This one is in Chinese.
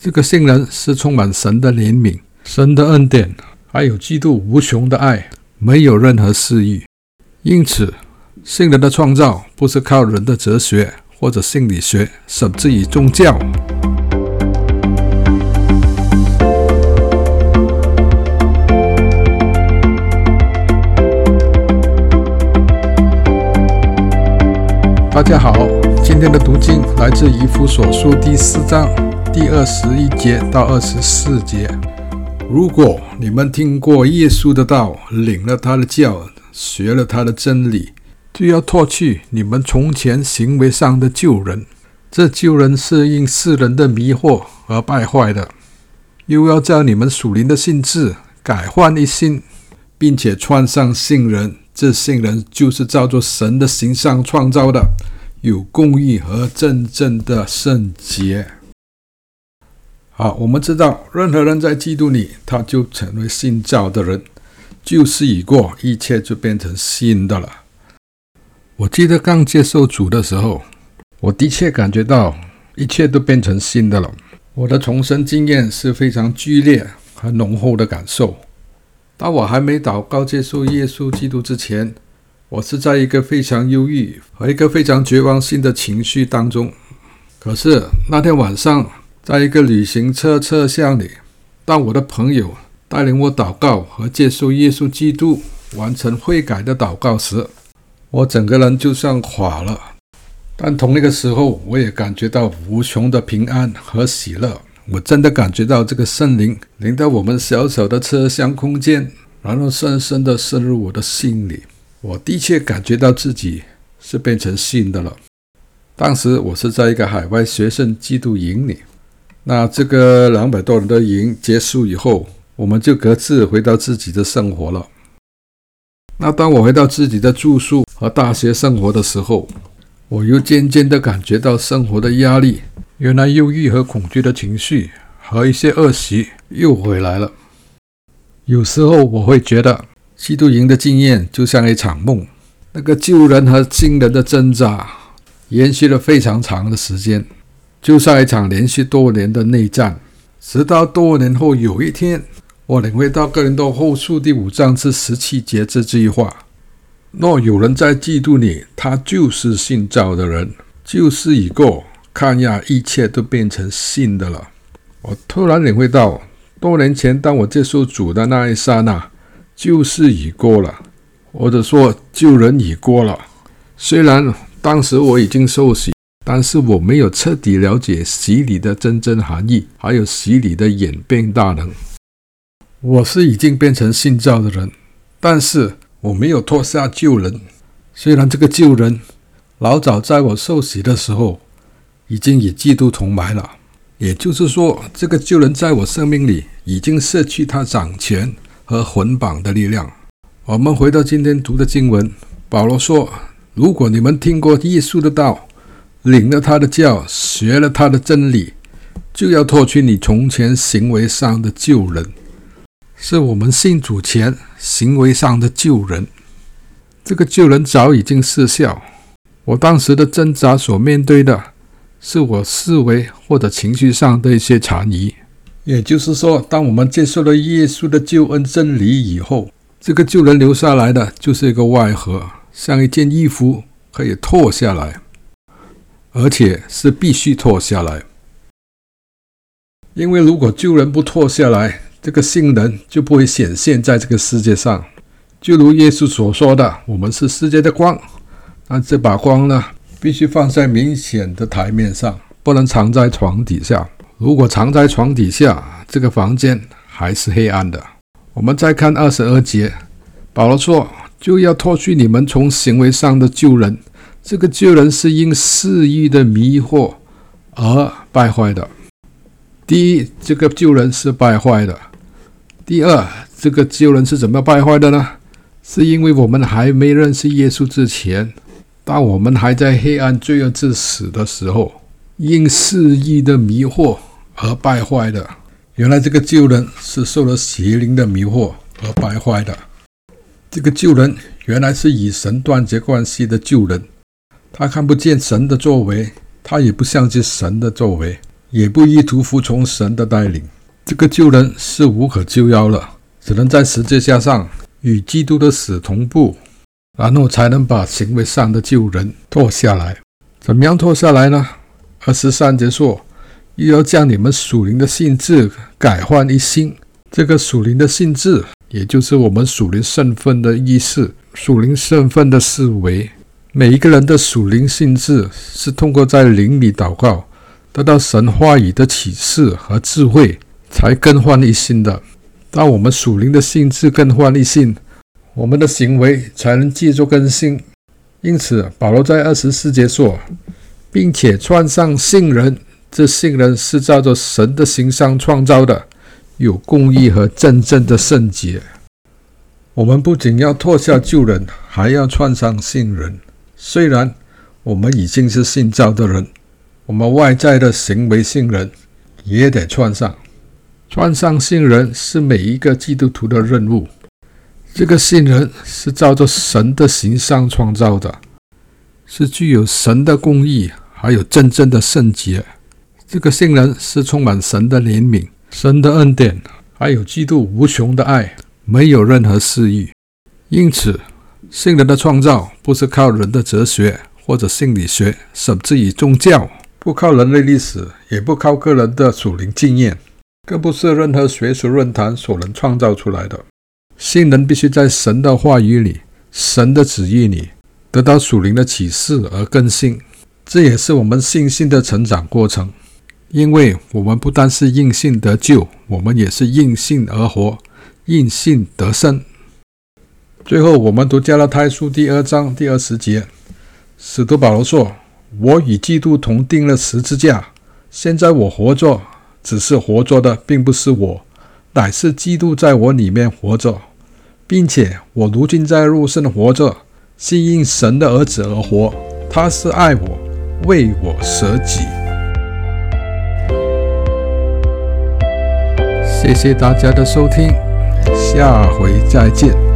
这个信人是充满神的怜悯、神的恩典，还有基督无穷的爱，没有任何私欲。因此，信人的创造不是靠人的哲学或者心理学，甚至于宗教。大家好，今天的读经来自以弗所书第四章。第二十一节到二十四节，如果你们听过耶稣的道，领了他的教，学了他的真理，就要脱去你们从前行为上的旧人。这旧人是因世人的迷惑而败坏的，又要叫你们属灵的性质改换一新，并且穿上新人。这新人就是照着神的形象创造的，有公义和真正的圣洁。好，我们知道，任何人在基督里，他就成为新造的人，旧事已过，一切就变成新的了。我记得刚接受主的时候，我的确感觉到一切都变成新的了。我的重生经验是非常剧烈和浓厚的感受。当我还没祷告接受耶稣基督之前，我是在一个非常忧郁和一个非常绝望性的情绪当中。可是那天晚上，在一个旅行车车厢里，当我的朋友带领我祷告和接受耶稣基督、完成悔改的祷告时，我整个人就像垮了。但同一个时候，我也感觉到无穷的平安和喜乐。我真的感觉到这个圣灵临到我们小小的车厢空间，然后深深地渗入我的心里。我的确感觉到自己是变成新的了。当时我是在一个海外学生基督营里。那这个两百多人的营结束以后，我们就各自回到自己的生活了。那当我回到自己的住宿和大学生活的时候，我又渐渐地感觉到生活的压力，原来忧郁和恐惧的情绪和一些恶习又回来了。有时候我会觉得，基督营的经验就像一场梦，那个旧人和新人的挣扎延续了非常长的时间。就像一场连续多年的内战，直到多年后有一天，我领会到哥林多后书第五章至十七节这句话：若有人在嫉妒你，他就是信造的人，旧事已过，看呀，一切都变成新的了。我突然领会到，多年前当我接受主的那一刹那，旧事已过了，或者说旧人已过了。虽然当时我已经受洗。但是我没有彻底了解洗礼的真正含义，还有洗礼的演变大能。我是已经变成新造的人，但是我没有脱下旧人。虽然这个旧人老早在我受洗的时候已经与基督同埋了，也就是说，这个旧人在我生命里已经失去他掌权和捆绑的力量。我们回到今天读的经文，保罗说：“如果你们听过耶稣的道，”领了他的教，学了他的真理，就要脱去你从前行为上的旧人，是我们信主前行为上的旧人。这个旧人早已经失效。我当时的挣扎所面对的，是我思维或者情绪上的一些残余。也就是说，当我们接受了耶稣的救恩真理以后，这个旧人留下来的就是一个外盒，像一件衣服可以脱下来。而且是必须脱下来，因为如果旧人不脱下来，这个新人就不会显现在这个世界上。就如耶稣所说的：“我们是世界的光。”那这把光呢，必须放在明显的台面上，不能藏在床底下。如果藏在床底下，这个房间还是黑暗的。我们再看二十二节，保罗说：“就要脱去你们从行为上的旧人。”这个旧人是因私欲的迷惑而败坏的。第一，这个旧人是败坏的；第二，这个旧人是怎么败坏的呢？是因为我们还没认识耶稣之前，当我们还在黑暗罪恶之死的时候，因私欲的迷惑而败坏的。原来这个旧人是受了邪灵的迷惑而败坏的。这个旧人原来是与神断绝关系的旧人。他看不见神的作为，他也不相信神的作为。也不意图服从神的带领。这个旧人是无可救药了，只能在十字架上与基督的死同步，然后才能把行为上的旧人脱下来。怎么样脱下来呢？二十三节说，又要将你们属灵的性质改换一新。这个属灵的性质，也就是我们属灵身份的意思，属灵身份的思维。每一个人的属灵性质是通过在灵里祷告，得到神话语的启示和智慧。才更换一新的。当我们属灵的性质更换一新，我们的行为才能继续更新。因此，保罗在二十四节说，并且穿上新人，这新人是照着神的形象创造的，有公义和真正的圣洁。我们不仅要脱下旧人，还要穿上新人。虽然我们已经是信教的人，我们外在的行为信人也得穿上。穿上信人是每一个基督徒的任务。这个信人是照着神的形象创造的，是具有神的公义，还有真正的圣洁。这个信人是充满神的怜悯、神的恩典，还有基督无穷的爱，没有任何私欲。因此，新人的创造不是靠人的哲学或者心理学，甚至于宗教，不靠人类历史，也不靠个人的属灵经验。更不是任何学术论坛所能创造出来的。新人必须在神的话语里、神的旨意里得到属灵的启示而更新。这也是我们信心的成长过程。因为我们不单是因信得救，我们也是因信而活，因信得生。最后，我们读加拉太书第二章第二十节，使徒保罗说：“我与基督同钉了十字架，现在我活着。”只是活着的，并不是我，乃是基督在我里面活着，并且我如今在肉身活着，是因神的儿子而活。他是爱我，为我舍己。谢谢大家的收听，下回再见。